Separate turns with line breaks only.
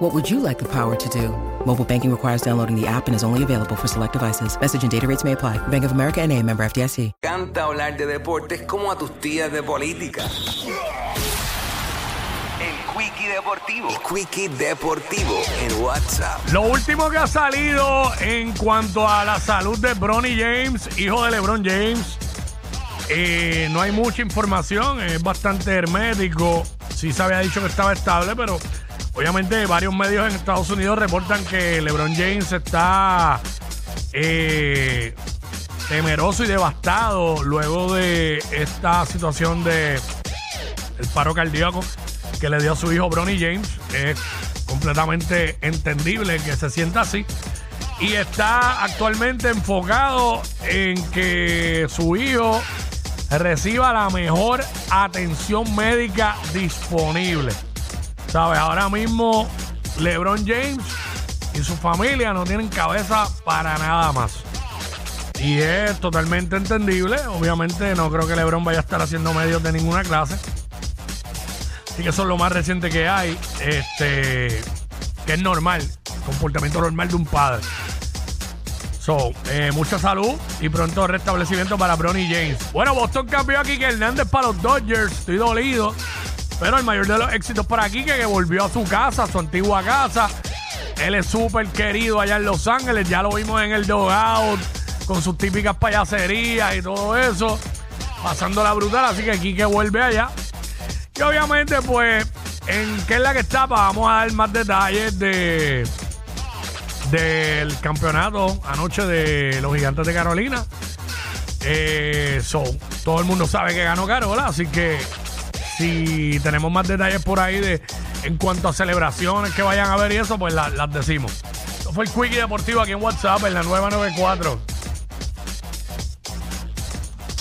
What would you like the power to do? Mobile banking requires downloading the app and is only available for select devices. Message and data rates may apply. Bank of America and a member FDIC.
Canta hablar de deportes como a tus tías de política. El Quickie Deportivo. El Quickie Deportivo en WhatsApp.
Lo último que ha salido en cuanto a la salud de Bronny James, hijo de LeBron James, eh, no hay mucha información, es bastante hermético. Sí se había dicho que estaba estable, pero obviamente varios medios en Estados Unidos reportan que LeBron James está eh, temeroso y devastado luego de esta situación de el paro cardíaco que le dio a su hijo Bronny James. Es completamente entendible que se sienta así. Y está actualmente enfocado en que su hijo reciba la mejor atención médica disponible. ¿Sabes? Ahora mismo LeBron James y su familia no tienen cabeza para nada más. Y es totalmente entendible. Obviamente no creo que LeBron vaya a estar haciendo medios de ninguna clase. Así que eso es lo más reciente que hay. Este, que es normal. Comportamiento normal de un padre. So, eh, mucha salud y pronto restablecimiento para Bronny James. Bueno, Boston cambió aquí que Hernández para los Dodgers. Estoy dolido. Pero el mayor de los éxitos para aquí que volvió a su casa, a su antigua casa. Él es súper querido allá en Los Ángeles. Ya lo vimos en el dogout con sus típicas payaserías y todo eso. Pasando la brutal. Así que Quique vuelve allá. Y obviamente, pues, en qué es la que está, vamos a dar más detalles de del campeonato anoche de los gigantes de Carolina. Eh, todo el mundo sabe que ganó Carola, así que si tenemos más detalles por ahí de en cuanto a celebraciones que vayan a ver y eso, pues la- las decimos. Esto fue el Quickie Deportivo aquí en WhatsApp en la 994.